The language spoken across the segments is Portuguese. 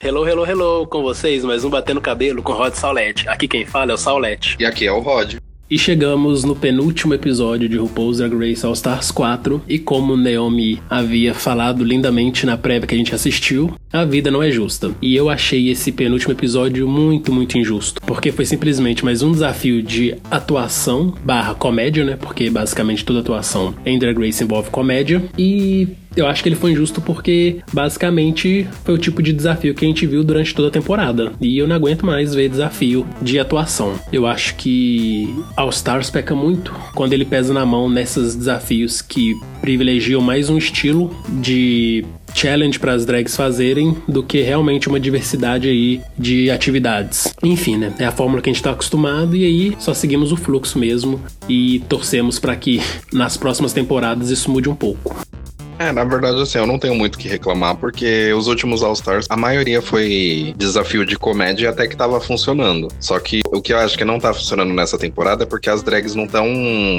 Hello, hello, hello, com vocês, mais um Batendo Cabelo com Rod Saulete. Aqui quem fala é o Saulete. E aqui é o Rod. E chegamos no penúltimo episódio de RuPaul's Drag Race All Stars 4. E como Naomi havia falado lindamente na prévia que a gente assistiu, a vida não é justa. E eu achei esse penúltimo episódio muito, muito injusto. Porque foi simplesmente mais um desafio de atuação barra comédia, né? Porque basicamente toda atuação em Drag Race envolve comédia. E eu acho que ele foi injusto porque, basicamente, foi o tipo de desafio que a gente viu durante toda a temporada. E eu não aguento mais ver desafio de atuação. Eu acho que All Stars peca muito quando ele pesa na mão nesses desafios que privilegiam mais um estilo de challenge para as drags fazerem do que realmente uma diversidade aí de atividades. Enfim, né? É a fórmula que a gente está acostumado e aí só seguimos o fluxo mesmo e torcemos para que nas próximas temporadas isso mude um pouco. É, na verdade, assim, eu não tenho muito o que reclamar, porque os últimos All-Stars, a maioria foi desafio de comédia e até que tava funcionando. Só que o que eu acho que não tá funcionando nessa temporada é porque as drags não estão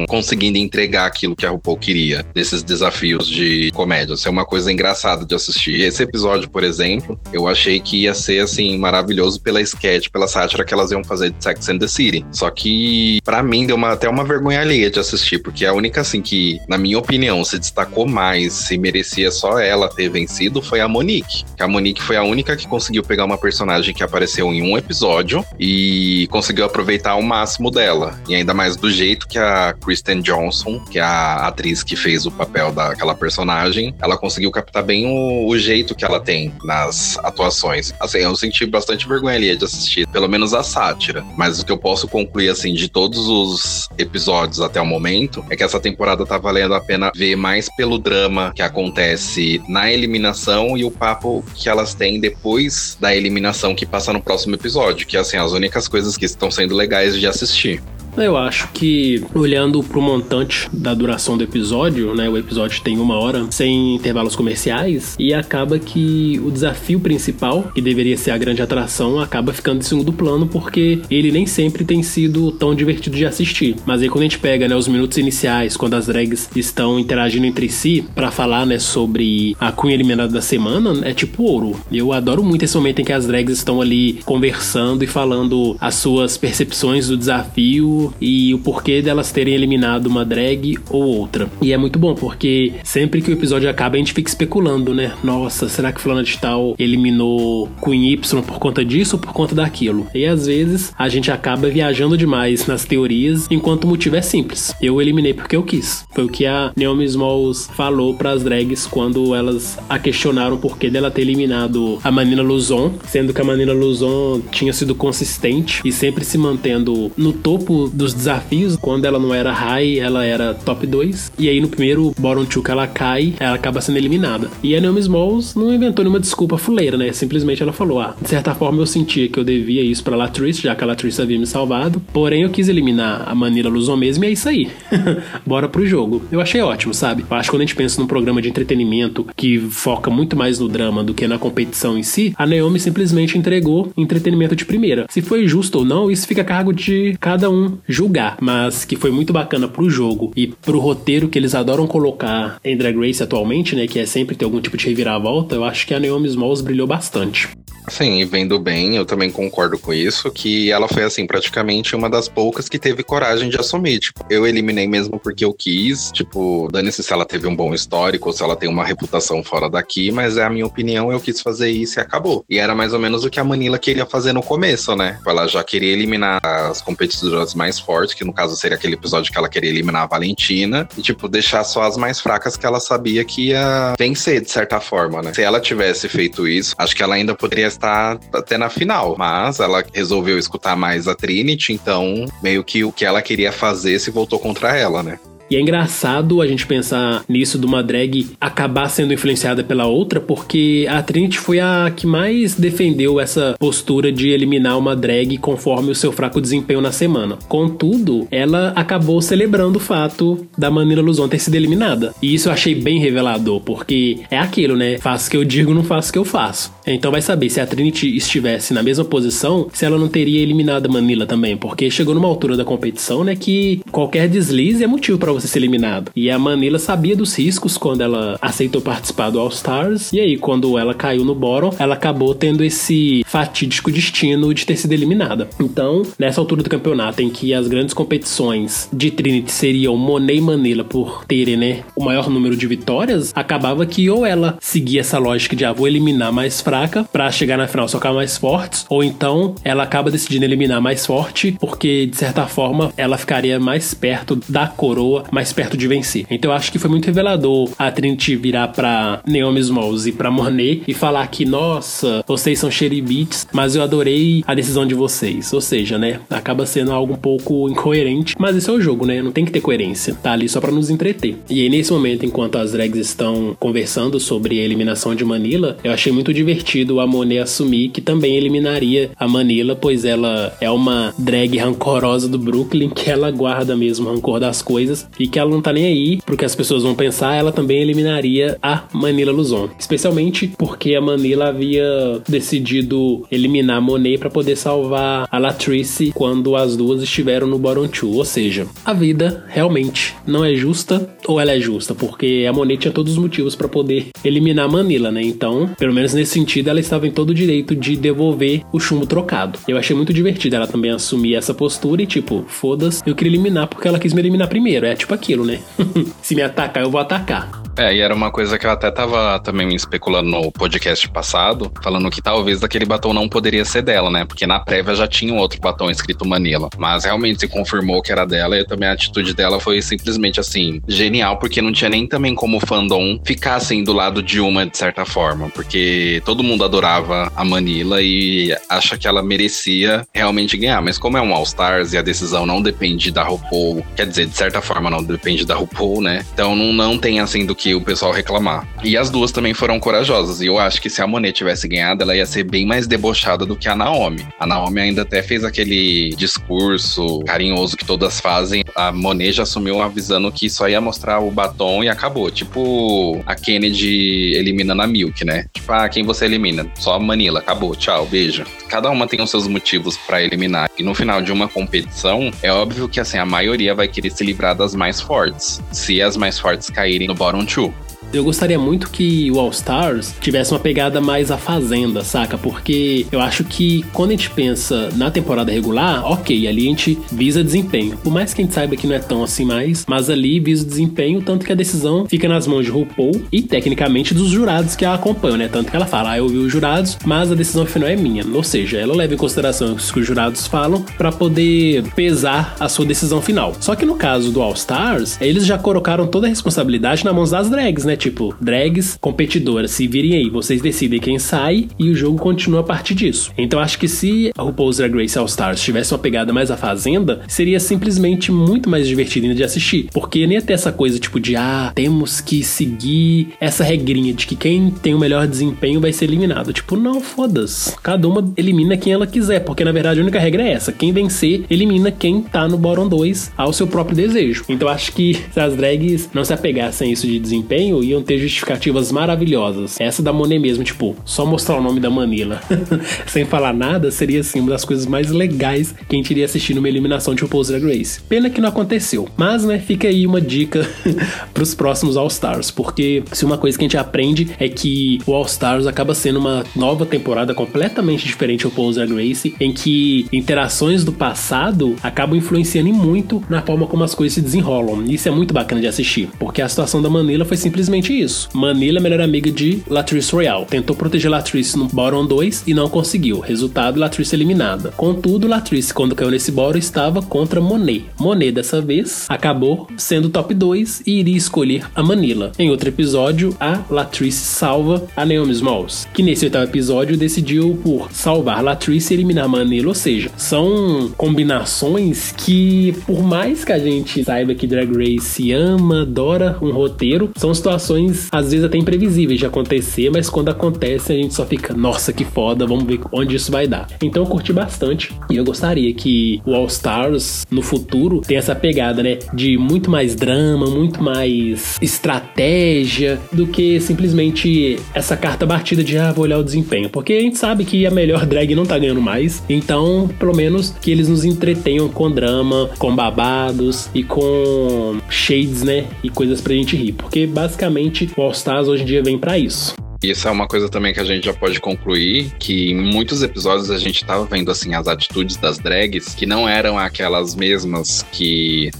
conseguindo entregar aquilo que a RuPaul queria, desses desafios de comédia. Isso é uma coisa engraçada de assistir. Esse episódio, por exemplo, eu achei que ia ser, assim, maravilhoso pela sketch, pela sátira que elas iam fazer de Sex and the City. Só que, para mim, deu uma, até uma vergonha alheia de assistir, porque a única, assim, que, na minha opinião, se destacou mais se merecia só ela ter vencido foi a Monique. Que a Monique foi a única que conseguiu pegar uma personagem que apareceu em um episódio e conseguiu aproveitar o máximo dela. E ainda mais do jeito que a Kristen Johnson, que é a atriz que fez o papel daquela personagem, ela conseguiu captar bem o, o jeito que ela tem nas atuações. Assim, eu senti bastante vergonha ali de assistir, pelo menos a sátira. Mas o que eu posso concluir, assim, de todos os episódios até o momento, é que essa temporada tá valendo a pena ver mais pelo drama que acontece na eliminação e o papo que elas têm depois da eliminação que passa no próximo episódio, que é assim, as únicas coisas que estão sendo legais de assistir. Eu acho que, olhando pro montante da duração do episódio, né? O episódio tem uma hora, sem intervalos comerciais, e acaba que o desafio principal, que deveria ser a grande atração, acaba ficando em segundo plano, porque ele nem sempre tem sido tão divertido de assistir. Mas aí quando a gente pega, né, os minutos iniciais, quando as drags estão interagindo entre si, para falar, né, sobre a cunha eliminada da semana, é tipo ouro. Eu adoro muito esse momento em que as drags estão ali conversando e falando as suas percepções do desafio e o porquê delas terem eliminado uma drag ou outra. E é muito bom, porque sempre que o episódio acaba, a gente fica especulando, né? Nossa, será que fulana de tal eliminou Queen Y por conta disso ou por conta daquilo? E às vezes a gente acaba viajando demais nas teorias, enquanto o motivo é simples. Eu eliminei porque eu quis. Foi o que a Naomi Smalls falou para as drags quando elas a questionaram por que dela ter eliminado a Manila Luzon, sendo que a Manila Luzon tinha sido consistente e sempre se mantendo no topo dos desafios. Quando ela não era high, ela era top 2. E aí no primeiro 2 que ela cai, ela acaba sendo eliminada. E a Naomi Smalls não inventou nenhuma desculpa fuleira, né? Simplesmente ela falou: ah, de certa forma eu sentia que eu devia isso pra Latrice, já que a Latrice havia me salvado. Porém, eu quis eliminar a Manila Luzon mesmo e é isso aí. Bora pro jogo. Eu achei ótimo, sabe? Eu acho que quando a gente pensa num programa de entretenimento que foca muito mais no drama do que na competição em si, a Naomi simplesmente entregou entretenimento de primeira. Se foi justo ou não, isso fica a cargo de cada um julgar, mas que foi muito bacana pro jogo e pro roteiro que eles adoram colocar em Drag Race atualmente, né, que é sempre ter algum tipo de reviravolta, eu acho que a Naomi Smalls brilhou bastante. Sim, vendo bem, eu também concordo com isso, que ela foi, assim, praticamente uma das poucas que teve coragem de assumir. Tipo, eu eliminei mesmo porque eu quis, tipo, dane-se se ela teve um bom histórico ou se ela tem uma reputação fora daqui, mas é a minha opinião, eu quis fazer isso e acabou. E era mais ou menos o que a Manila queria fazer no começo, né? Ela já queria eliminar as competidoras mais fortes, que no caso seria aquele episódio que ela queria eliminar a Valentina, e, tipo, deixar só as mais fracas que ela sabia que ia vencer, de certa forma, né? Se ela tivesse feito isso, acho que ela ainda poderia estar até na final, mas ela resolveu escutar mais a Trinity, então meio que o que ela queria fazer se voltou contra ela, né? E é engraçado a gente pensar nisso de uma drag acabar sendo influenciada pela outra, porque a Trinity foi a que mais defendeu essa postura de eliminar uma drag conforme o seu fraco desempenho na semana. Contudo, ela acabou celebrando o fato da Manila Luzon ter sido eliminada. E isso eu achei bem revelador, porque é aquilo, né? Faço o que eu digo, não faço o que eu faço. Então vai saber se a Trinity estivesse na mesma posição, se ela não teria eliminado a Manila também, porque chegou numa altura da competição, né, que qualquer deslize é motivo para ser eliminado. E a Manila sabia dos riscos quando ela aceitou participar do All Stars. E aí, quando ela caiu no bottom, ela acabou tendo esse fatídico destino de ter sido eliminada. Então, nessa altura do campeonato, em que as grandes competições de Trinity seriam Monet e Manila por terem, né, o maior número de vitórias, acabava que ou ela seguia essa lógica de ah, vou eliminar mais fraca para chegar na final socar mais fortes, ou então ela acaba decidindo eliminar mais forte porque de certa forma ela ficaria mais perto da coroa, mais perto de vencer. Então eu acho que foi muito revelador a Trinity virar para Naomi Smalls e para Monet e falar que nossa, vocês são xeribites, mas eu adorei a decisão de vocês. Ou seja, né, acaba sendo algo um pouco incoerente, mas esse é o jogo, né? Não tem que ter coerência. Tá ali só para nos entreter. E aí nesse momento, enquanto as drags estão conversando sobre a eliminação de Manila, eu achei muito divertido a Monet assumir que também eliminaria a Manila, pois ela é uma drag rancorosa do Brooklyn, que ela guarda mesmo rancor das coisas e que ela não tá nem aí porque as pessoas vão pensar, ela também eliminaria a Manila Luzon. Especialmente porque a Manila havia decidido eliminar Monet para poder salvar a Latrice quando as duas estiveram no bottom two. Ou seja, a vida realmente não é justa ou ela é justa, porque a Monet tinha todos os motivos para poder eliminar a Manila, né? Então, pelo menos nesse sentido, ela estava em todo o direito de devolver o chumbo trocado. Eu achei muito divertido ela também assumir essa postura e, tipo, foda-se, eu queria eliminar porque ela quis me eliminar primeiro. É tipo aquilo, né? Se me atacar, eu vou atacar. É, e era uma coisa que eu até tava também especulando no podcast passado, falando que talvez aquele batom não poderia ser dela, né? Porque na prévia já tinha um outro batom escrito Manila. Mas realmente se confirmou que era dela e também a atitude dela foi simplesmente assim, genial, porque não tinha nem também como fandom ficar assim do lado de uma de certa forma, porque todo mundo adorava a Manila e acha que ela merecia realmente ganhar. Mas como é um All Stars e a decisão não depende da RuPaul, quer dizer, de certa forma não depende da RuPaul, né? Então não, não tem assim do que que o pessoal reclamar. E as duas também foram corajosas. E eu acho que se a Monet tivesse ganhado, ela ia ser bem mais debochada do que a Naomi. A Naomi ainda até fez aquele discurso carinhoso que todas fazem. A Monet já assumiu avisando que só ia mostrar o batom e acabou. Tipo a Kennedy eliminando a Milk, né? Tipo, ah, quem você elimina? Só a Manila, acabou, tchau, beijo. Cada uma tem os seus motivos para eliminar. E no final de uma competição, é óbvio que assim, a maioria vai querer se livrar das mais fortes. Se as mais fortes caírem no bottom two, eu gostaria muito que o All Stars tivesse uma pegada mais a Fazenda, saca? Porque eu acho que quando a gente pensa na temporada regular, ok, ali a gente visa desempenho. Por mais que a gente saiba que não é tão assim mais, mas ali visa desempenho, tanto que a decisão fica nas mãos de RuPaul e tecnicamente dos jurados que a acompanham, né? Tanto que ela fala, ah, eu ouvi os jurados, mas a decisão final é minha. Ou seja, ela leva em consideração o que os jurados falam para poder pesar a sua decisão final. Só que no caso do All Stars, eles já colocaram toda a responsabilidade na mãos das drags, né? Tipo, drags competidoras, se virem aí, vocês decidem quem sai e o jogo continua a partir disso. Então acho que se a RuPaul's Drag Race All Stars tivesse uma pegada mais a Fazenda, seria simplesmente muito mais divertido de assistir, porque nem até essa coisa tipo de ah, temos que seguir essa regrinha de que quem tem o melhor desempenho vai ser eliminado. Tipo, não, foda-se. Cada uma elimina quem ela quiser, porque na verdade a única regra é essa: quem vencer elimina quem tá no bottom 2 ao seu próprio desejo. Então acho que se as drags não se apegassem a isso de desempenho, iam ter justificativas maravilhosas. Essa da Monet mesmo, tipo, só mostrar o nome da Manila sem falar nada seria assim uma das coisas mais legais que a gente iria assistir numa eliminação de RuPaul's Drag Race. Pena que não aconteceu. Mas, né, fica aí uma dica pros próximos All Stars, porque se uma coisa que a gente aprende é que o All Stars acaba sendo uma nova temporada completamente diferente do RuPaul's Drag Race, em que interações do passado acabam influenciando muito na forma como as coisas se desenrolam. Isso é muito bacana de assistir, porque a situação da Manila foi simplesmente isso. Manila, melhor amiga de Latrice Royale, tentou proteger Latrice no bottom 2 e não conseguiu. Resultado, Latrice eliminada. Contudo, Latrice, quando caiu nesse bottom, estava contra Monet. Monet, dessa vez, acabou sendo top 2 e iria escolher a Manila. Em outro episódio, a Latrice salva a Naomi Smalls, que nesse oitavo episódio decidiu por salvar Latrice e eliminar Manila. Ou seja, são combinações que, por mais que a gente saiba que Drag Race ama, adora um roteiro, são situações situações às vezes até imprevisíveis de acontecer, mas quando acontece a gente só fica, nossa, que foda, vamos ver onde isso vai dar. Então eu curti bastante e eu gostaria que o All Stars no futuro tenha essa pegada, né, de muito mais drama, muito mais estratégia do que simplesmente essa carta batida de ah, vou olhar o desempenho, porque a gente sabe que a melhor drag não tá ganhando mais, então pelo menos que eles nos entretenham com drama, com babados e com shades, né, e coisas pra gente rir, porque basicamente o All Stars hoje em dia vem para isso. Isso é uma coisa também que a gente já pode concluir, que em muitos episódios a gente tava vendo assim as atitudes das drags que não eram aquelas mesmas que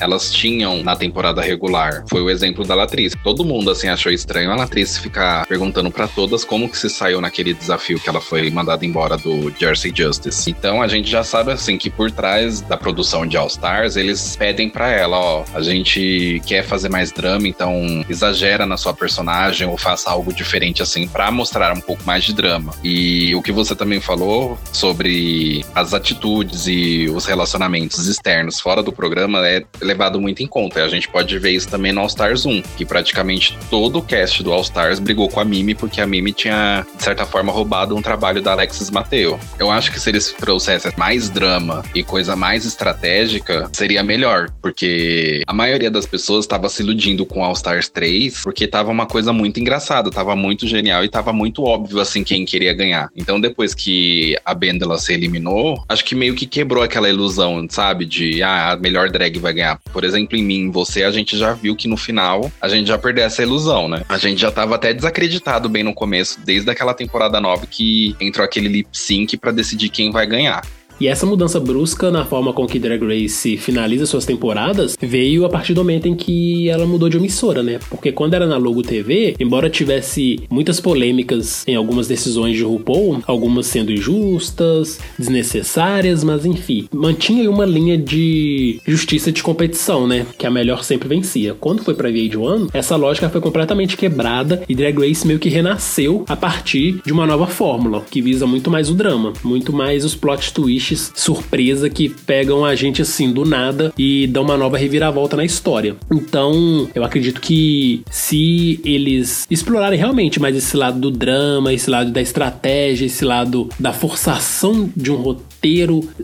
elas tinham na temporada regular. Foi o exemplo da Latriz. Todo mundo, assim, achou estranho a Latriz ficar perguntando para todas como que se saiu naquele desafio que ela foi mandada embora do Jersey Justice. Então a gente já sabe, assim, que por trás da produção de All Stars, eles pedem para ela, ó, a gente quer fazer mais drama, então exagera na sua personagem ou faça algo diferente, assim, para mostrar um pouco mais de drama. E o que você também falou sobre as atitudes e os relacionamentos externos fora do programa é levado muito em conta. A gente pode ver isso também no All Stars 1, que praticamente todo o cast do All Stars brigou com a Mimi porque a Mimi tinha, de certa forma, roubado um trabalho da Alexis Mateo. Eu acho que se eles trouxessem mais drama e coisa mais estratégica, seria melhor, porque a maioria das pessoas estava se iludindo com All Stars 3 porque tava uma coisa muito engraçada, tava muito genial e tava muito óbvio assim quem queria ganhar. Então depois que a Bendela se eliminou, acho que meio que quebrou aquela ilusão, sabe, de ah, a melhor drag vai ganhar por exemplo, em mim, você, a gente já viu que no final a gente já perdeu essa ilusão, né? A gente já tava até desacreditado bem no começo, desde aquela temporada nova que entrou aquele lip sync para decidir quem vai ganhar. E essa mudança brusca na forma com que Drag Race finaliza suas temporadas veio a partir do momento em que ela mudou de emissora, né? Porque quando era na Logo TV, embora tivesse muitas polêmicas em algumas decisões de RuPaul, algumas sendo injustas, desnecessárias, mas enfim, mantinha uma linha de justiça de competição, né? Que a melhor sempre vencia. Quando foi pra VH1, essa lógica foi completamente quebrada e Drag Race meio que renasceu a partir de uma nova fórmula, que visa muito mais o drama, muito mais os plot twists twists surpresa que pegam a gente assim do nada e dão uma nova reviravolta na história. Então, eu acredito que se eles explorarem realmente mais esse lado do drama, esse lado da estratégia, esse lado da forçação de um roteiro,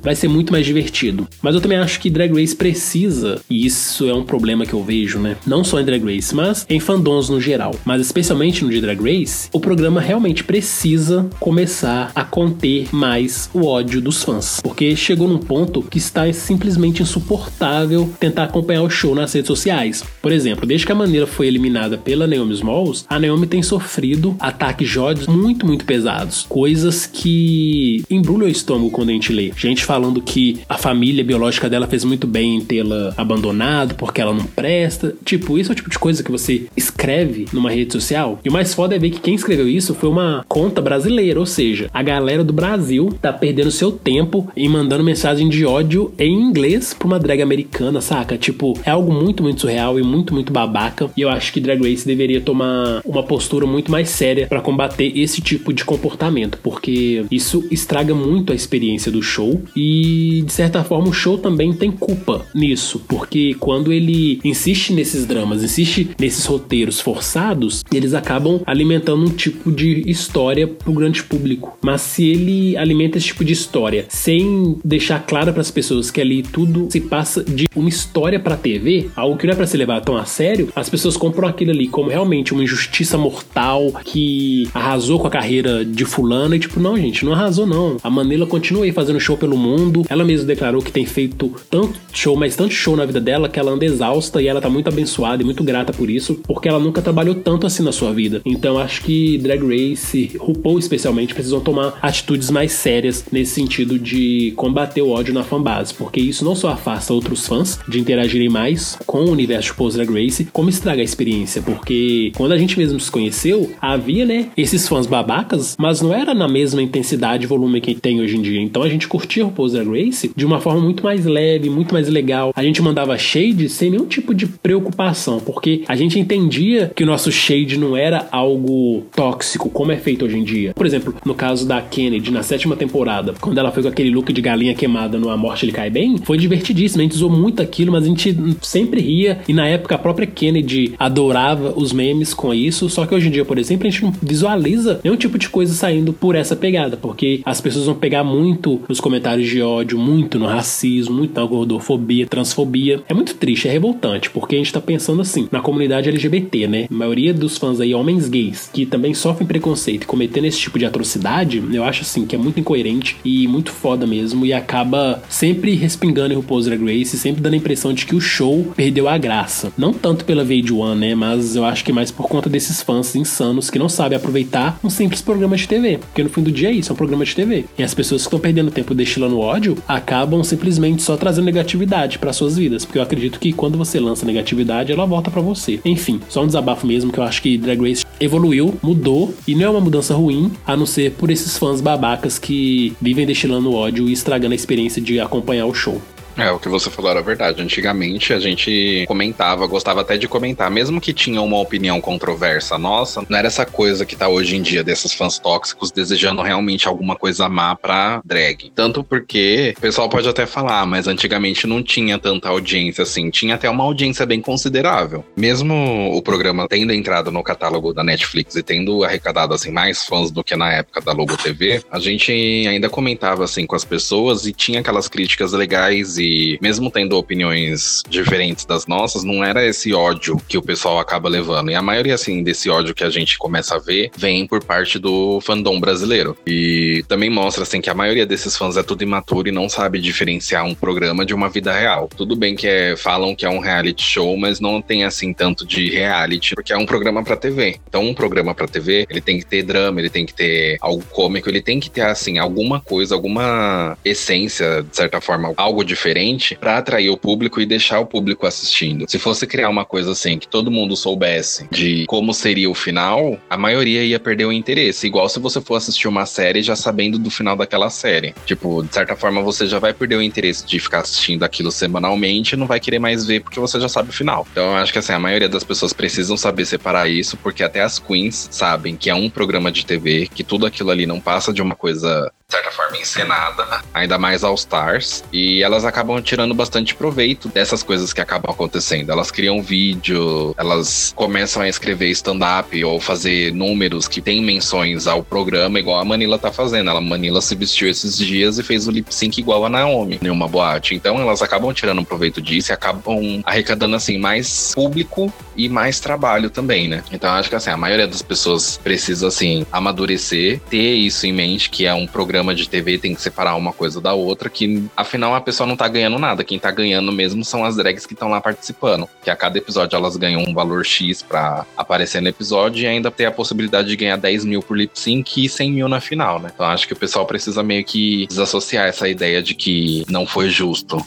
vai ser muito mais divertido. Mas eu também acho que Drag Race precisa, e isso é um problema que eu vejo, né? Não só em Drag Race, mas em fandoms no geral, mas especialmente no de Drag Race, o programa realmente precisa começar a conter mais o ódio dos fãs porque chegou num ponto que está simplesmente insuportável tentar acompanhar o show nas redes sociais. Por exemplo, desde que a maneira foi eliminada pela Naomi Smalls, a Naomi tem sofrido ataques de ódio muito, muito pesados. Coisas que embrulham o estômago quando a gente lê. Gente falando que a família biológica dela fez muito bem em tê-la abandonado porque ela não presta. Tipo, isso é o tipo de coisa que você escreve numa rede social. E o mais foda é ver que quem escreveu isso foi uma conta brasileira, ou seja, a galera do Brasil tá perdendo seu tempo e mandando mensagem de ódio em inglês pra uma drag americana, saca? Tipo, é algo muito, muito surreal e muito, muito babaca. E eu acho que Drag Race deveria tomar uma postura muito mais séria para combater esse tipo de comportamento, porque isso estraga muito a experiência do show e, de certa forma, o show também tem culpa nisso, porque quando ele insiste nesses dramas, insiste nesses roteiros forçados, eles acabam alimentando um tipo de história pro grande público. Mas se ele alimenta esse tipo de história sem sem deixar claro para as pessoas que ali tudo se passa de uma história para TV, algo que não é para se levar tão a sério, as pessoas compram aquilo ali como realmente uma injustiça mortal que arrasou com a carreira de fulano e tipo, não, gente, não arrasou não. A Manila continua aí fazendo show pelo mundo. Ela mesma declarou que tem feito tanto show, mas tanto show na vida dela que ela anda exausta e ela tá muito abençoada e muito grata por isso, porque ela nunca trabalhou tanto assim na sua vida. Então acho que Drag Race, RuPaul especialmente, precisam tomar atitudes mais sérias nesse sentido de de combater o ódio na fanbase, porque isso não só afasta outros fãs de interagirem mais com o universo de Pose Drag Race, como estraga a experiência, porque quando a gente mesmo se conheceu, havia, né, esses fãs babacas, mas não era na mesma intensidade e volume que tem hoje em dia. Então a gente curtia o RuPaul's Drag Race de uma forma muito mais leve, muito mais legal. A gente mandava shade sem nenhum tipo de preocupação, porque a gente entendia que o nosso shade não era algo tóxico, como é feito hoje em dia. Por exemplo, no caso da Kennedy, na sétima temporada, quando ela foi com aquele look de galinha queimada no A Morte Ele Cai Bem, foi divertidíssimo. A gente usou muito aquilo, mas a gente sempre ria. E na época a própria Kennedy adorava os memes com isso. Só que hoje em dia, por exemplo, a gente não visualiza nenhum tipo de coisa saindo por essa pegada, porque as pessoas vão pegar muito nos comentários de ódio, muito no racismo, muito na gordofobia, transfobia. É muito triste, é revoltante, porque a gente tá pensando assim, na comunidade LGBT, né? A maioria dos fãs aí, homens gays, que também sofrem preconceito e cometendo esse tipo de atrocidade, eu acho assim que é muito incoerente e muito foda mesmo e acaba sempre respingando em RuPaul's Drag Race, sempre dando a impressão de que o show perdeu a graça. Não tanto pela VH1, né? Mas eu acho que mais por conta desses fãs insanos que não sabem aproveitar um simples programa de TV. Porque no fim do dia é isso, é um programa de TV. E as pessoas que estão perdendo tempo destilando ódio acabam simplesmente só trazendo negatividade para suas vidas. Porque eu acredito que quando você lança negatividade, ela volta para você. Enfim, só um desabafo mesmo que eu acho que Drag Race evoluiu, mudou e não é uma mudança ruim, a não ser por esses fãs babacas que vivem destilando ódio e estragando a experiência de acompanhar o show. É, o que você falou era verdade. Antigamente a gente comentava, gostava até de comentar, mesmo que tinha uma opinião controversa nossa, não era essa coisa que tá hoje em dia desses fãs tóxicos desejando realmente alguma coisa má pra drag. Tanto porque o pessoal pode até falar, mas antigamente não tinha tanta audiência assim, tinha até uma audiência bem considerável. Mesmo o programa tendo entrado no catálogo da Netflix e tendo arrecadado assim mais fãs do que na época da Logo TV, a gente ainda comentava assim com as pessoas e tinha aquelas críticas legais e mesmo tendo opiniões diferentes das nossas, não era esse ódio que o pessoal acaba levando. E a maioria, assim, desse ódio que a gente começa a ver vem por parte do fandom brasileiro. E também mostra, assim, que a maioria desses fãs é tudo imaturo e não sabe diferenciar um programa de uma vida real. Tudo bem que é, falam que é um reality show, mas não tem, assim, tanto de reality, porque é um programa pra TV. Então, um programa pra TV, ele tem que ter drama, ele tem que ter algo cômico, ele tem que ter, assim, alguma coisa, alguma essência, de certa forma, algo diferente diferente para atrair o público e deixar o público assistindo. Se fosse criar uma coisa assim que todo mundo soubesse de como seria o final, a maioria ia perder o interesse. Igual se você for assistir uma série já sabendo do final daquela série. Tipo, de certa forma você já vai perder o interesse de ficar assistindo aquilo semanalmente e não vai querer mais ver porque você já sabe o final. Então eu acho que assim, a maioria das pessoas precisam saber separar isso, porque até as queens sabem que é um programa de TV, que tudo aquilo ali não passa de uma coisa de certa forma encenada, ainda mais All Stars, e elas acabam tirando bastante proveito dessas coisas que acabam acontecendo. Elas criam vídeo, elas começam a escrever stand-up ou fazer números que tem menções ao programa, igual a Manila tá fazendo. Ela Manila se vestiu esses dias e fez o lip sync igual a Naomi em uma boate. Então elas acabam tirando proveito disso e acabam arrecadando assim mais público e mais trabalho também, né? Então acho que assim, a maioria das pessoas precisa assim amadurecer, ter isso em mente que é um programa programa de TV tem que separar uma coisa da outra, que afinal a pessoa não tá ganhando nada. Quem tá ganhando mesmo são as drags que estão lá participando. Que a cada episódio elas ganham um valor X pra aparecer no episódio e ainda ter a possibilidade de ganhar 10 mil por lip sync e 100 mil na final, né? Então acho que o pessoal precisa meio que desassociar essa ideia de que não foi justo.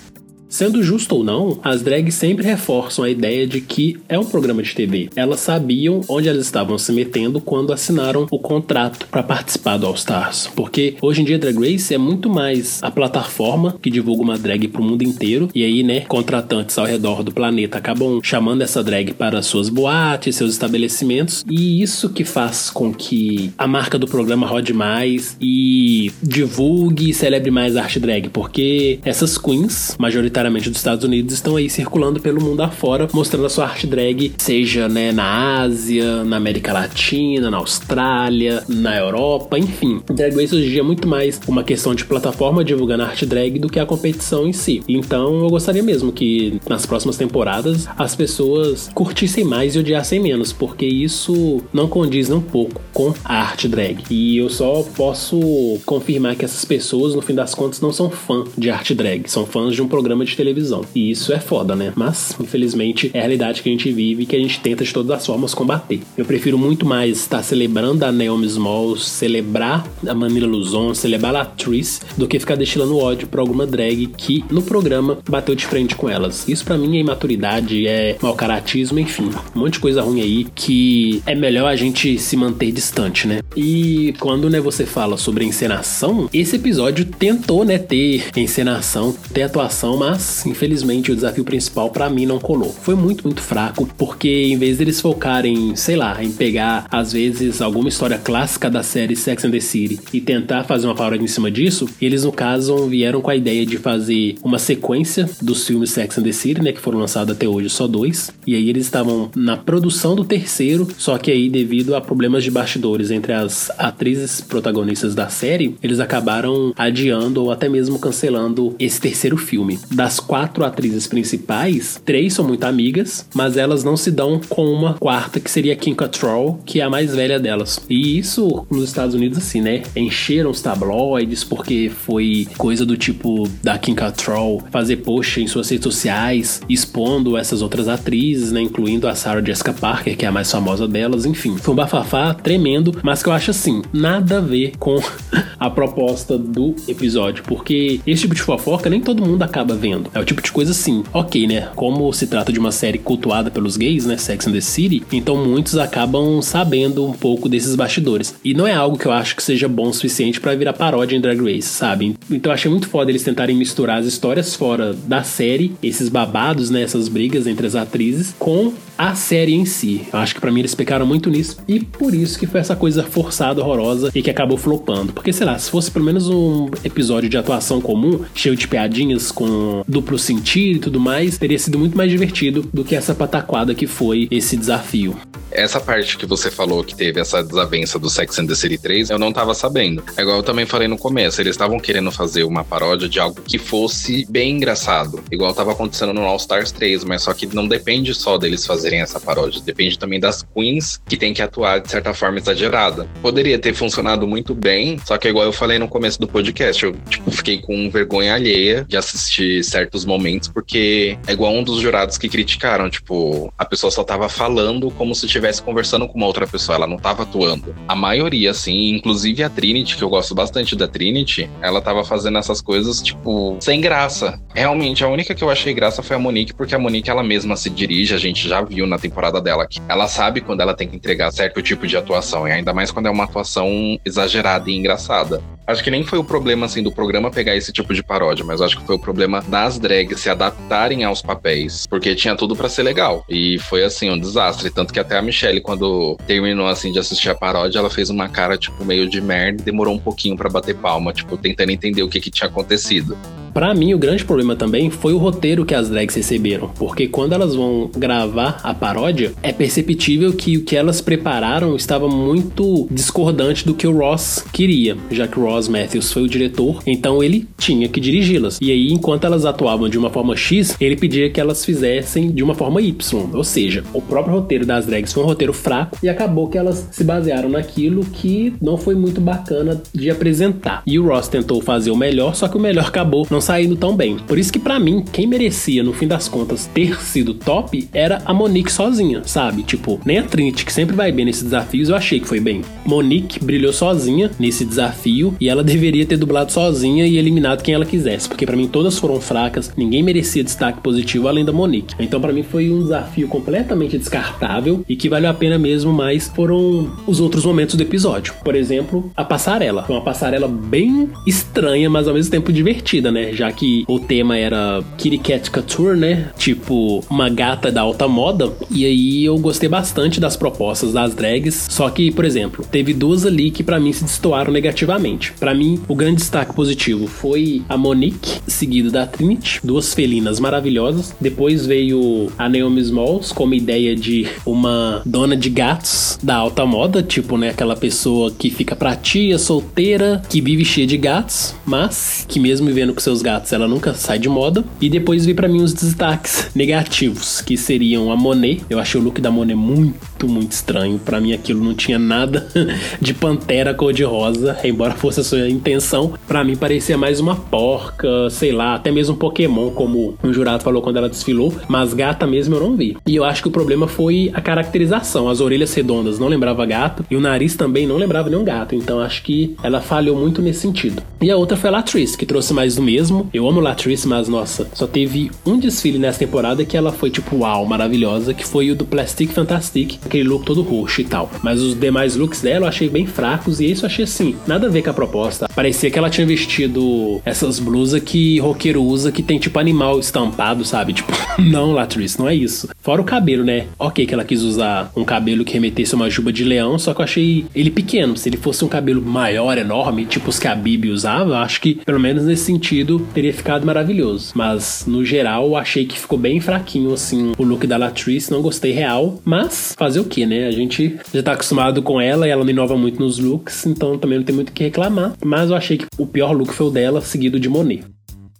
Sendo justo ou não, as drags sempre reforçam a ideia de que é um programa de TV. Elas sabiam onde elas estavam se metendo quando assinaram o contrato para participar do All Stars. Porque hoje em dia Drag Race é muito mais a plataforma que divulga uma drag pro mundo inteiro. E aí, né, contratantes ao redor do planeta acabam chamando essa drag para suas boates, seus estabelecimentos. E isso que faz com que a marca do programa rode mais e divulgue e celebre mais a arte drag. Porque essas queens, majoritariamente majoritariamente dos Estados Unidos, estão aí circulando pelo mundo afora, mostrando a sua arte drag, seja né, na Ásia, na América Latina, na Austrália, na Europa, enfim. Drag Race hoje em dia é muito mais uma questão de plataforma divulgando a arte drag do que a competição em si. Então eu gostaria mesmo que nas próximas temporadas as pessoas curtissem mais e odiassem menos, porque isso não condiz um pouco com a arte drag. E eu só posso confirmar que essas pessoas, no fim das contas, não são fã de arte drag, são fãs de um programa de televisão. E isso é foda, né? Mas, infelizmente, é a realidade que a gente vive e que a gente tenta de todas as formas combater. Eu prefiro muito mais estar celebrando a Naomi Smalls, celebrar a Manila Luzon, celebrar a atriz, do que ficar destilando ódio pra alguma drag que no programa bateu de frente com elas. Isso para mim é imaturidade, é mau caratismo, enfim, um monte de coisa ruim aí que é melhor a gente se manter distante, né? E quando né, você fala sobre encenação, esse episódio tentou né, ter encenação, ter atuação, mas infelizmente o desafio principal para mim não colou. Foi muito, muito fraco, porque em vez deles focarem, sei lá, em pegar às vezes alguma história clássica da série Sex and the City e tentar fazer uma paródia em cima disso, eles no caso vieram com a ideia de fazer uma sequência dos filmes Sex and the City, né, que foram lançados até hoje só dois, e aí eles estavam na produção do terceiro, só que aí devido a problemas de bastidores entre as atrizes protagonistas da série, eles acabaram adiando ou até mesmo cancelando esse terceiro filme. Das quatro atrizes principais, três são muito amigas, mas elas não se dão com uma quarta que seria Kim Cattrall, que é a mais velha delas. E isso nos Estados Unidos assim, né? Encheram os tabloides porque foi coisa do tipo da Kim Cattrall fazer post em suas redes sociais expondo essas outras atrizes, né, incluindo a Sarah Jessica Parker, que é a mais famosa delas, enfim. Foi um bafafá tremendo, mas que eu acho assim, nada a ver com a proposta do episódio, porque esse tipo de fofoca nem todo mundo acaba vendo. É o tipo de coisa assim, ok, né? Como se trata de uma série cultuada pelos gays, né? Sex and the City, então muitos acabam sabendo um pouco desses bastidores. E não é algo que eu acho que seja bom o suficiente para virar paródia em Drag Race, sabe? Então eu achei muito foda eles tentarem misturar as histórias fora da série, esses babados, né? Essas brigas entre as atrizes, com a série em si. Eu acho que para mim eles pecaram muito nisso e por isso que foi essa coisa forçada, horrorosa e que acabou flopando. Porque sei lá, se fosse pelo menos um episódio de atuação comum, cheio de piadinhas com duplo sentido e tudo mais, teria sido muito mais divertido do que essa pataquada que foi esse desafio. Essa parte que você falou que teve essa desavença do Sex and the City 3, eu não tava sabendo. É igual eu também falei no começo, eles estavam querendo fazer uma paródia de algo que fosse bem engraçado. Igual tava acontecendo no All Stars 3, mas só que não depende só deles fazerem essa paródia, depende também das queens que tem que atuar de certa forma exagerada. Poderia ter funcionado muito bem, só que igual eu falei no começo do podcast, eu tipo, fiquei com vergonha alheia de assistir certos momentos, porque é igual um dos jurados que criticaram, tipo, a pessoa só tava falando como se tivesse conversando com uma outra pessoa, ela não tava atuando. A maioria, assim, inclusive a Trinity, que eu gosto bastante da Trinity, ela tava fazendo essas coisas, tipo, sem graça. Realmente, a única que eu achei graça foi a Monique, porque a Monique, ela mesma se dirige, a gente já viu na temporada dela que ela sabe quando ela tem que entregar certo tipo de atuação, e ainda mais quando é uma atuação exagerada e engraçada. Acho que nem foi o problema, assim, do programa pegar esse tipo de paródia, mas acho que foi o problema das drags se adaptarem aos papéis, porque tinha tudo para ser legal. E foi, assim, um desastre. Tanto que até a Michelle, quando terminou, assim, de assistir a paródia, ela fez uma cara, tipo, meio de merda e demorou um pouquinho para bater palma, tipo, tentando entender o que, que tinha acontecido. Para mim, o grande problema também foi o roteiro que as drags receberam, porque quando elas vão gravar a paródia, é perceptível que o que elas prepararam estava muito discordante do que o Ross queria, já que o Ross Matthews foi o diretor, então ele tinha que dirigi-las. E aí, enquanto elas atuavam de uma forma X, ele pedia que elas fizessem de uma forma Y, ou seja, o próprio roteiro das drags foi um roteiro fraco e acabou que elas se basearam naquilo que não foi muito bacana de apresentar. E o Ross tentou fazer o melhor, só que o melhor acabou não saindo tão bem. Por isso que para mim, quem merecia no fim das contas ter sido top era a Monique sozinha, sabe? Tipo, nem a Trinity, que sempre vai bem nesses desafios, eu achei que foi bem. Monique brilhou sozinha nesse desafio e ela deveria ter dublado sozinha e eliminado quem ela quisesse, porque para mim todas foram fracas, ninguém merecia destaque positivo além da Monique. Então para mim foi um desafio completamente descartável e que valeu a pena mesmo, mas foram os outros momentos do episódio. Por exemplo, a passarela. Foi uma passarela bem estranha, mas ao mesmo tempo divertida, né? Já que o tema era Kitty Cat Couture, né? Tipo, uma gata da alta moda. E aí eu gostei bastante das propostas das drags. Só que, por exemplo, teve duas ali que para mim se destoaram negativamente. Para mim, o grande destaque positivo foi a Monique, seguido da Trinity, duas felinas maravilhosas. Depois veio a Naomi Smalls como ideia de uma dona de gatos da alta moda, tipo, né, aquela pessoa que fica pra tia, solteira, que vive cheia de gatos, mas que mesmo vivendo com seus gatos, ela nunca sai de moda. E depois veio para mim os destaques negativos, que seriam a Monet. Eu achei o look da Monet muito muito, muito estranho. Para mim aquilo não tinha nada de pantera cor-de-rosa, embora fosse a sua intenção. Para mim parecia mais uma porca, sei lá, até mesmo um Pokémon, como o jurado falou quando ela desfilou, mas gata mesmo eu não vi. E eu acho que o problema foi a caracterização. As orelhas redondas não lembrava gato e o nariz também não lembrava nenhum gato. Então acho que ela falhou muito nesse sentido. E a outra foi a Latrice, que trouxe mais do mesmo. Eu amo Latrice, mas nossa, só teve um desfile nessa temporada que ela foi tipo uau, maravilhosa, que foi o do Plastic Fantastic, aquele look todo roxo e tal. Mas os demais looks dela eu achei bem fracos e isso eu achei assim, nada a ver com a proposta. Parecia que ela tinha vestido essas blusas que roqueiro usa que tem tipo animal estampado, sabe? Tipo, não, Latrice, não é isso. Fora o cabelo, né? Ok que ela quis usar um cabelo que remetesse a uma juba de leão, só que eu achei ele pequeno. Se ele fosse um cabelo maior, enorme, tipo os que a Bibi usava, acho que pelo menos nesse sentido teria ficado maravilhoso. Mas no geral, achei que ficou bem fraquinho assim o look da Latrice, não gostei real, mas fazer o que, né? A gente já tá acostumado com ela e ela não inova muito nos looks, então também não tem muito o que reclamar. Mas eu achei que o pior look foi o dela, seguido de Monet.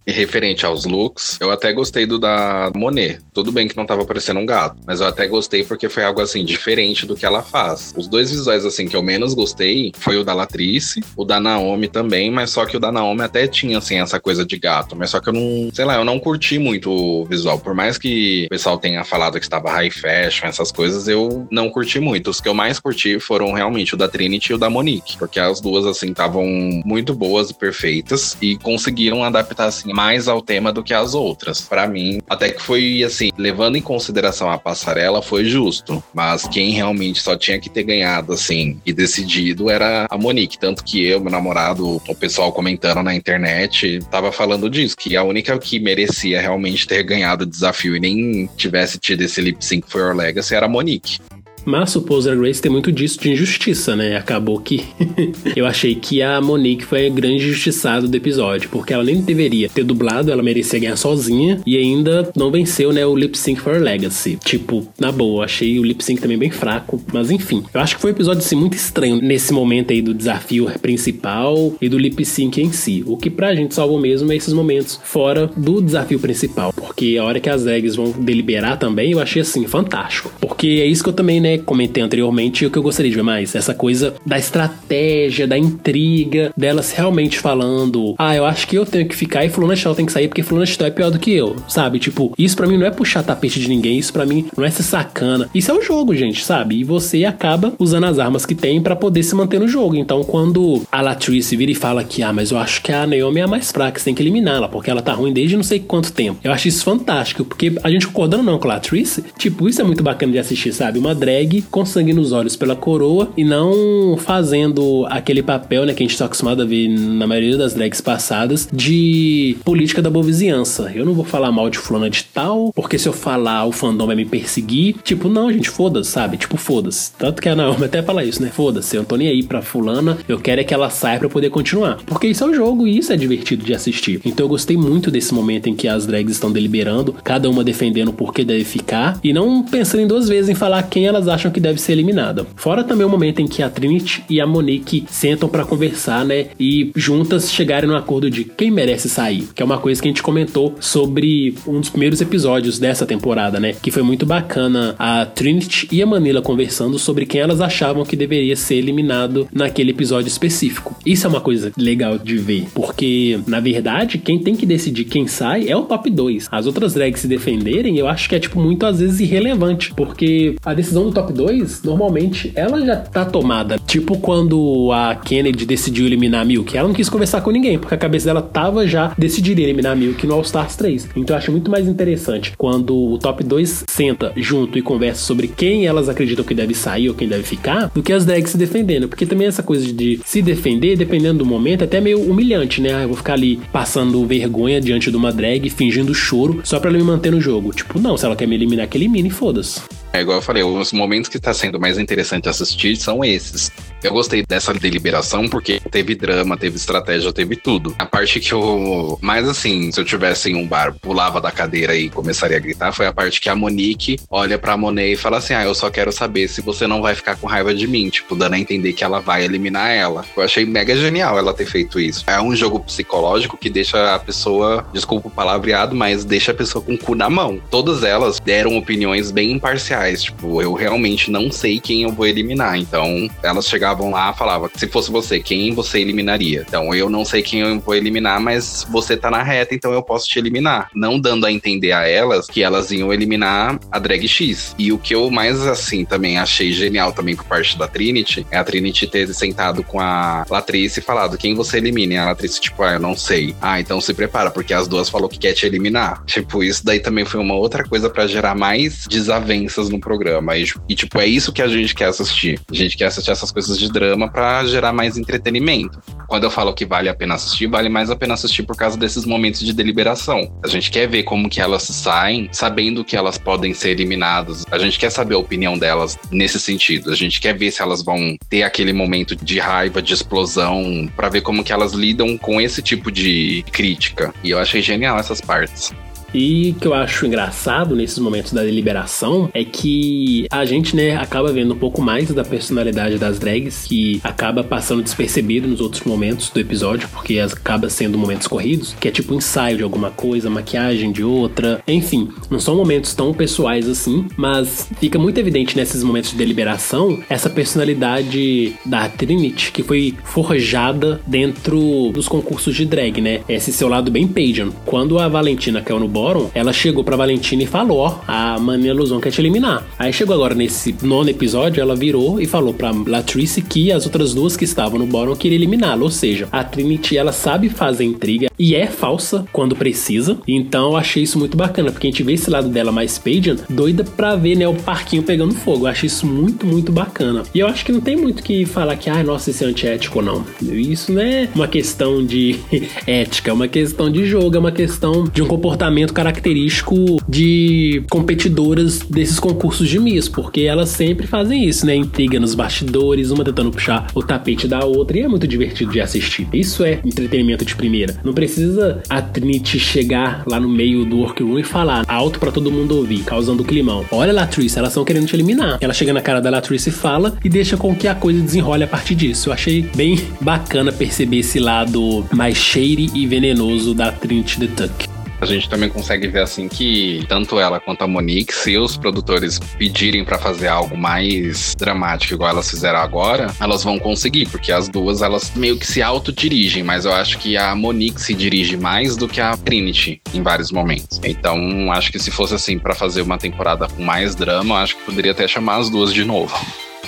E referente aos looks, eu até gostei do da Monet. Tudo bem que não tava parecendo um gato, mas eu até gostei porque foi algo assim diferente do que ela faz. Os dois visuais assim que eu menos gostei foi o da Latrice, o da Naomi também, mas só que o da Naomi até tinha assim essa coisa de gato, mas só que eu não, sei lá, eu não curti muito o visual. Por mais que o pessoal tenha falado que estava high fashion, essas coisas, eu não curti muito. Os que eu mais curti foram realmente o da Trinity e o da Monique, porque as duas assim estavam muito boas e perfeitas e conseguiram adaptar assim mais ao tema do que as outras. Para mim, até que foi assim, levando em consideração a passarela, foi justo. Mas quem realmente só tinha que ter ganhado, assim, e decidido era a Monique. Tanto que eu, meu namorado, o pessoal comentando na internet, tava falando disso, que a única que merecia realmente ter ganhado o desafio e nem tivesse tido esse lip sync for Your Legacy era a Monique. Mas o Poser Grace tem muito disso de injustiça, né? Acabou que eu achei que a Monique foi a grande injustiçada do episódio, porque ela nem deveria ter dublado, ela merecia ganhar sozinha e ainda não venceu, né, o Lip Sync for Legacy. Tipo, na boa, achei o lip sync também bem fraco, mas enfim. Eu acho que foi um episódio assim muito estranho nesse momento aí do desafio principal e do lip sync em si. O que pra gente salvou mesmo é esses momentos fora do desafio principal, porque a hora que as drags vão deliberar também, eu achei assim fantástico. Porque é isso que eu também, né, comentei anteriormente, o que eu gostaria de ver mais. Essa coisa da estratégia, da intriga, delas realmente falando: ah, eu acho que eu tenho que ficar e Fulano Chão tem que sair porque Fulano Chão é pior do que eu, sabe? Tipo, isso para mim não é puxar tapete de ninguém, isso para mim não é ser sacana. Isso é o jogo, gente, sabe? E você acaba usando as armas que tem para poder se manter no jogo. Então, quando a Latrice vira e fala que, ah, mas eu acho que a Naomi é a mais fraca, você tem que eliminar ela, porque ela tá ruim desde não sei quanto tempo. Eu acho isso fantástico, porque a gente concordando não com a Latrice, tipo, isso é muito bacana de assistir, sabe? Uma drag com sangue nos olhos pela coroa e não fazendo aquele papel, né, que a gente tá acostumado a ver na maioria das drags passadas, de política da boa vizinhança. Eu não vou falar mal de fulana de tal, porque se eu falar o fandom vai me perseguir. Tipo, não, gente, foda-se, sabe? Tipo, foda-se. Tanto que a Naomi até fala isso, né? Foda-se, eu não tô nem aí pra fulana, eu quero é que ela saia pra poder continuar. Porque isso é o jogo e isso é divertido de assistir. Então eu gostei muito desse momento em que as drags estão deliberando, cada uma defendendo o porquê deve ficar, e não pensando em duas vezes em falar quem elas acham acham que deve ser eliminada. Fora também o momento em que a Trinity e a Monique sentam para conversar, né? E juntas chegarem no acordo de quem merece sair, que é uma coisa que a gente comentou sobre um dos primeiros episódios dessa temporada, né? Que foi muito bacana a Trinity e a Manila conversando sobre quem elas achavam que deveria ser eliminado naquele episódio específico. Isso é uma coisa legal de ver, porque na verdade quem tem que decidir quem sai é o top 2. As outras drags se defenderem, eu acho que é tipo muito às vezes irrelevante, porque a decisão do top 2, normalmente ela já tá tomada. Tipo quando a Kennedy decidiu eliminar a Milk, ela não quis conversar com ninguém, porque a cabeça dela tava já decidida eliminar a Milk no All Stars 3. Então eu acho muito mais interessante quando o top 2 senta junto e conversa sobre quem elas acreditam que deve sair ou quem deve ficar, do que as drags se defendendo. Porque também essa coisa de se defender, dependendo do momento, é até meio humilhante, né? Ah, eu vou ficar ali passando vergonha diante de uma drag, fingindo choro, só pra ela me manter no jogo. Tipo, não, se ela quer me eliminar, que elimine foda-se. É igual eu falei, os momentos que tá sendo mais interessante assistir são esses. Eu gostei dessa deliberação porque teve drama, teve estratégia, teve tudo. A parte que eu. Mais assim, se eu tivesse em um bar, pulava da cadeira e começaria a gritar, foi a parte que a Monique olha pra Monet e fala assim: Ah, eu só quero saber se você não vai ficar com raiva de mim. Tipo, dando a entender que ela vai eliminar ela. Eu achei mega genial ela ter feito isso. É um jogo psicológico que deixa a pessoa, desculpa o palavreado, mas deixa a pessoa com o cu na mão. Todas elas deram opiniões bem imparciais. Tipo, eu realmente não sei quem eu vou eliminar. Então, elas chegavam lá falavam: se fosse você, quem você eliminaria? Então, eu não sei quem eu vou eliminar, mas você tá na reta, então eu posso te eliminar. Não dando a entender a elas que elas iam eliminar a drag X. E o que eu mais, assim, também achei genial também por parte da Trinity é a Trinity ter sentado com a Latrice e falado: quem você elimina? E a Latrice, tipo, ah, eu não sei. Ah, então se prepara, porque as duas falou que quer te eliminar. Tipo, isso daí também foi uma outra coisa para gerar mais desavenças no programa. E, e, tipo, é isso que a gente quer assistir. A gente quer assistir essas coisas de drama para gerar mais entretenimento. Quando eu falo que vale a pena assistir, vale mais a pena assistir por causa desses momentos de deliberação. A gente quer ver como que elas saem, sabendo que elas podem ser eliminadas. A gente quer saber a opinião delas nesse sentido. A gente quer ver se elas vão ter aquele momento de raiva, de explosão, para ver como que elas lidam com esse tipo de crítica. E eu achei genial essas partes. E que eu acho engraçado nesses momentos da deliberação é que a gente, né, acaba vendo um pouco mais da personalidade das drags, que acaba passando despercebido nos outros momentos do episódio, porque acaba sendo momentos corridos, que é tipo ensaio de alguma coisa, maquiagem de outra, enfim, não são momentos tão pessoais assim, mas fica muito evidente nesses momentos de deliberação essa personalidade da Trinity que foi forjada dentro dos concursos de drag, né? Esse seu lado bem pagan. Quando a Valentina caiu no ela chegou pra Valentina e falou: Ó, a Mania Luzon quer te eliminar. Aí chegou agora nesse nono episódio, ela virou e falou pra Latrice que as outras duas que estavam no bórum queriam eliminá-la. Ou seja, a Trinity ela sabe fazer intriga e é falsa quando precisa. Então eu achei isso muito bacana, porque a gente vê esse lado dela mais Pagan, doida pra ver, né, o parquinho pegando fogo. Eu achei isso muito, muito bacana. E eu acho que não tem muito que falar que, ah, nossa, isso é antiético ou não. Isso não é uma questão de ética, é uma questão de jogo, é uma questão de um comportamento característico de competidoras desses concursos de Miss, porque elas sempre fazem isso, né? Intriga nos bastidores, uma tentando puxar o tapete da outra, e é muito divertido de assistir. Isso é entretenimento de primeira. Não precisa a Trinity chegar lá no meio do workroom e falar alto para todo mundo ouvir, causando climão. Olha, Latrice, elas estão querendo te eliminar. Ela chega na cara da Latrice e fala e deixa com que a coisa desenrole a partir disso. Eu achei bem bacana perceber esse lado mais shady e venenoso da Trinity the Tuck. A gente também consegue ver assim que tanto ela quanto a Monique, se os produtores pedirem para fazer algo mais dramático igual elas fizeram agora, elas vão conseguir, porque as duas elas meio que se autodirigem, mas eu acho que a Monique se dirige mais do que a Trinity em vários momentos. Então, acho que se fosse assim para fazer uma temporada com mais drama, acho que poderia até chamar as duas de novo.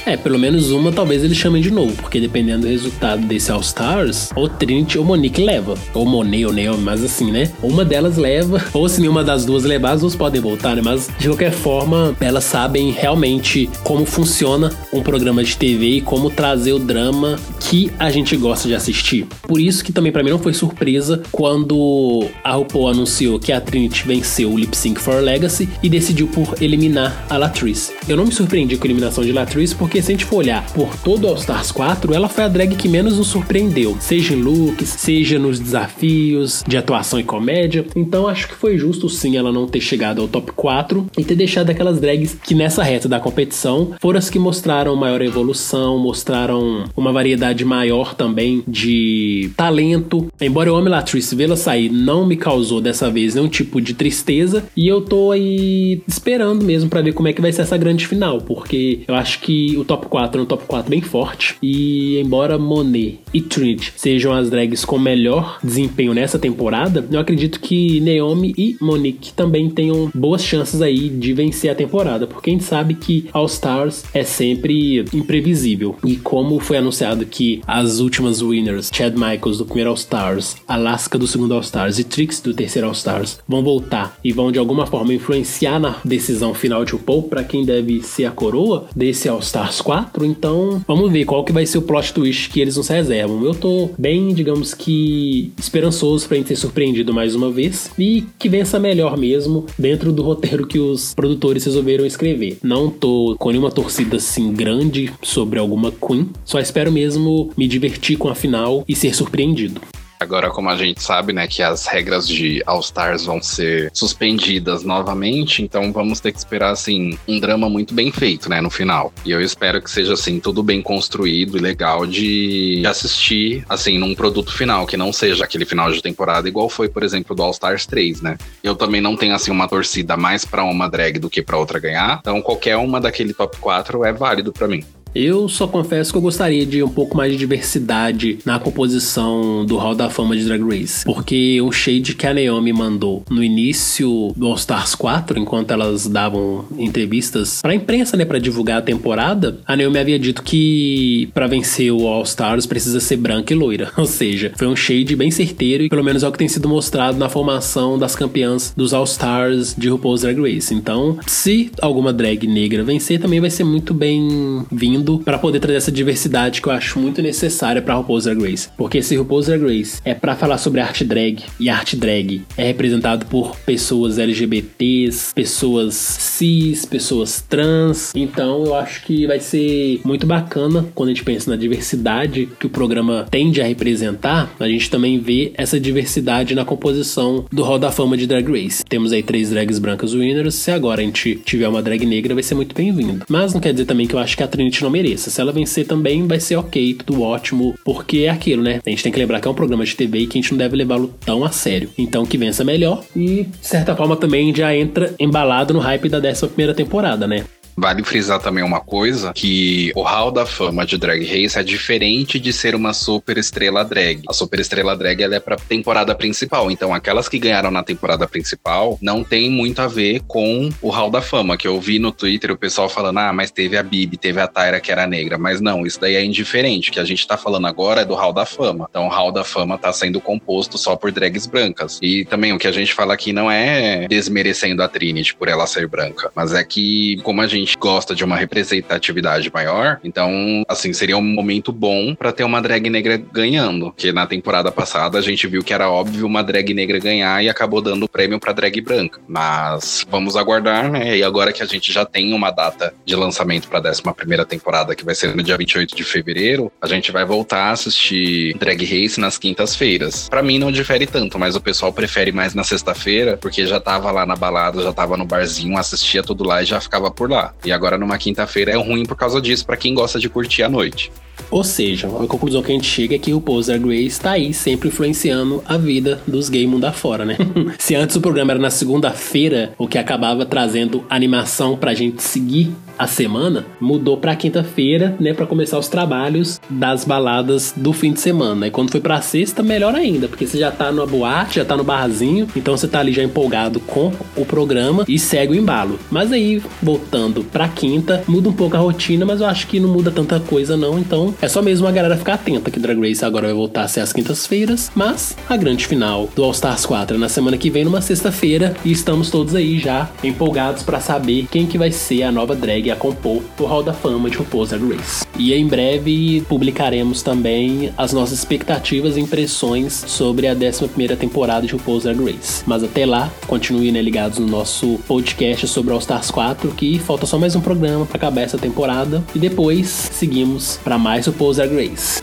É, pelo menos uma talvez eles chamem de novo, porque dependendo do resultado desse All Stars, ou Trinity ou Monique leva. Ou Monet ou Naomi, mas assim, né? Uma delas leva, ou se nenhuma das duas levar, as duas podem voltar, né? Mas de qualquer forma, elas sabem realmente como funciona um programa de TV e como trazer o drama que a gente gosta de assistir. Por isso que também para mim não foi surpresa quando a RuPaul anunciou que a Trinity venceu o Lip Sync for Legacy e decidiu por eliminar a Latrice. Eu não me surpreendi com a eliminação de Latrice porque porque se a gente for olhar por todo All Stars 4, ela foi a drag que menos nos surpreendeu, seja em looks, seja nos desafios de atuação e comédia. Então acho que foi justo sim ela não ter chegado ao top 4 e ter deixado aquelas drags que nessa reta da competição foram as que mostraram maior evolução, mostraram uma variedade maior também de talento. Embora eu ame Latrice, vê-la sair não me causou dessa vez nenhum tipo de tristeza e eu tô aí esperando mesmo para ver como é que vai ser essa grande final, porque eu acho que o top 4 é um top 4 bem forte. E embora Monet e Trinity sejam as drags com melhor desempenho nessa temporada, eu acredito que Naomi e Monique também tenham boas chances aí de vencer a temporada, porque a gente sabe que All Stars é sempre imprevisível. E como foi anunciado que as últimas winners, Chad Michaels do primeiro All Stars, Alaska do segundo All Stars e Trix do terceiro All Stars, vão voltar e vão de alguma forma influenciar na decisão final de RuPaul para quem deve ser a coroa desse All Stars Stars 4, então vamos ver qual que vai ser o plot twist que eles nos reservam. Eu tô bem, digamos que, esperançoso pra gente ser surpreendido mais uma vez e que vença melhor mesmo dentro do roteiro que os produtores resolveram escrever. Não tô com nenhuma torcida assim grande sobre alguma Queen, só espero mesmo me divertir com a final e ser surpreendido. Agora, como a gente sabe, né, que as regras de All Stars vão ser suspendidas novamente, então vamos ter que esperar, assim, um drama muito bem feito, né, no final. E eu espero que seja, assim, tudo bem construído e legal de assistir, assim, num produto final, que não seja aquele final de temporada igual foi, por exemplo, do All Stars 3, né. Eu também não tenho, assim, uma torcida mais para uma drag do que para outra ganhar, então qualquer uma daquele top 4 é válido para mim. Eu só confesso que eu gostaria de um pouco mais de diversidade na composição do Hall da Fama de Drag Race. Porque o shade que a Naomi mandou no início do All Stars 4, enquanto elas davam entrevistas pra imprensa, né, para divulgar a temporada, a Naomi havia dito que para vencer o All Stars precisa ser branca e loira. Ou seja, foi um shade bem certeiro e pelo menos é o que tem sido mostrado na formação das campeãs dos All Stars de RuPaul's Drag Race. Então, se alguma drag negra vencer, também vai ser muito bem-vindo para poder trazer essa diversidade que eu acho muito necessária para RuPaul's Drag Race. Porque se RuPaul's Drag Race é para falar sobre arte drag e arte drag é representado por pessoas LGBTs, pessoas cis, pessoas trans, então eu acho que vai ser muito bacana quando a gente pensa na diversidade que o programa tende a representar, a gente também vê essa diversidade na composição do Hall da Fama de Drag Race. Temos aí três drags brancas winners, se agora a gente tiver uma drag negra vai ser muito bem-vindo. Mas não quer dizer também que eu acho que a Trinity não mereça. Se ela vencer também, vai ser ok, tudo ótimo, porque é aquilo, né? A gente tem que lembrar que é um programa de TV e que a gente não deve levá-lo tão a sério. Então, que vença melhor e, de certa forma, também já entra embalado no hype da 11 primeira temporada, né? Vale frisar também uma coisa, que o Hall da Fama de Drag Race é diferente de ser uma super estrela drag. A super estrela drag ela é pra temporada principal, então aquelas que ganharam na temporada principal não tem muito a ver com o Hall da Fama, que eu vi no Twitter o pessoal falando, ah, mas teve a Bibi, teve a Tyra que era negra, mas não, isso daí é indiferente, que a gente tá falando agora é do Hall da Fama. Então o Hall da Fama tá sendo composto só por drags brancas. E também o que a gente fala aqui não é desmerecendo a Trinity por ela ser branca, mas é que como a gente gente gosta de uma representatividade maior, então, assim, seria um momento bom para ter uma drag negra ganhando, que na temporada passada a gente viu que era óbvio uma drag negra ganhar e acabou dando o prêmio para drag branca. Mas vamos aguardar, né? E agora que a gente já tem uma data de lançamento para a 11 primeira temporada, que vai ser no dia 28 de fevereiro, a gente vai voltar a assistir Drag Race nas quintas-feiras. Para mim não difere tanto, mas o pessoal prefere mais na sexta-feira, porque já tava lá na balada, já tava no barzinho, assistia tudo lá e já ficava por lá. E agora numa quinta-feira é ruim por causa disso, para quem gosta de curtir a noite. Ou seja, a conclusão que a gente chega é que o Poser Grace está aí sempre influenciando a vida dos gay mundo afora, né? Se antes o programa era na segunda-feira, o que acabava trazendo animação pra gente seguir a semana, mudou pra quinta-feira, né, para começar os trabalhos das baladas do fim de semana. E quando foi pra sexta, melhor ainda, porque você já tá numa boate, já tá no barzinho, então você tá ali já empolgado com o programa e segue o embalo. Mas aí, voltando pra quinta, muda um pouco a rotina, mas eu acho que não muda tanta coisa não, então é só mesmo a galera ficar atenta que Drag Race agora vai voltar a ser às quintas-feiras, mas a grande final do All Stars 4 é na semana que vem, numa sexta-feira, e estamos todos aí já empolgados para saber quem que vai ser a nova drag a compor o Hall da Fama de RuPaul's Drag Race. E em breve publicaremos também as nossas expectativas e impressões sobre a 11 temporada de RuPaul's Drag Race. Mas até lá, continuem né, ligados no nosso podcast sobre All Stars 4, que falta só mais um programa para acabar essa temporada, e depois seguimos para mais RuPaul's Drag Race.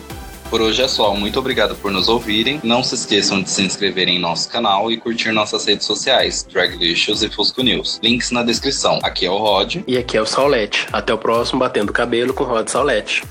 Por hoje é só. Muito obrigado por nos ouvirem. Não se esqueçam de se inscrever em nosso canal e curtir nossas redes sociais, Draglicious e Fusco News. Links na descrição. Aqui é o Rod. E aqui é o Saulete. Até o próximo Batendo Cabelo com Rod Saulete.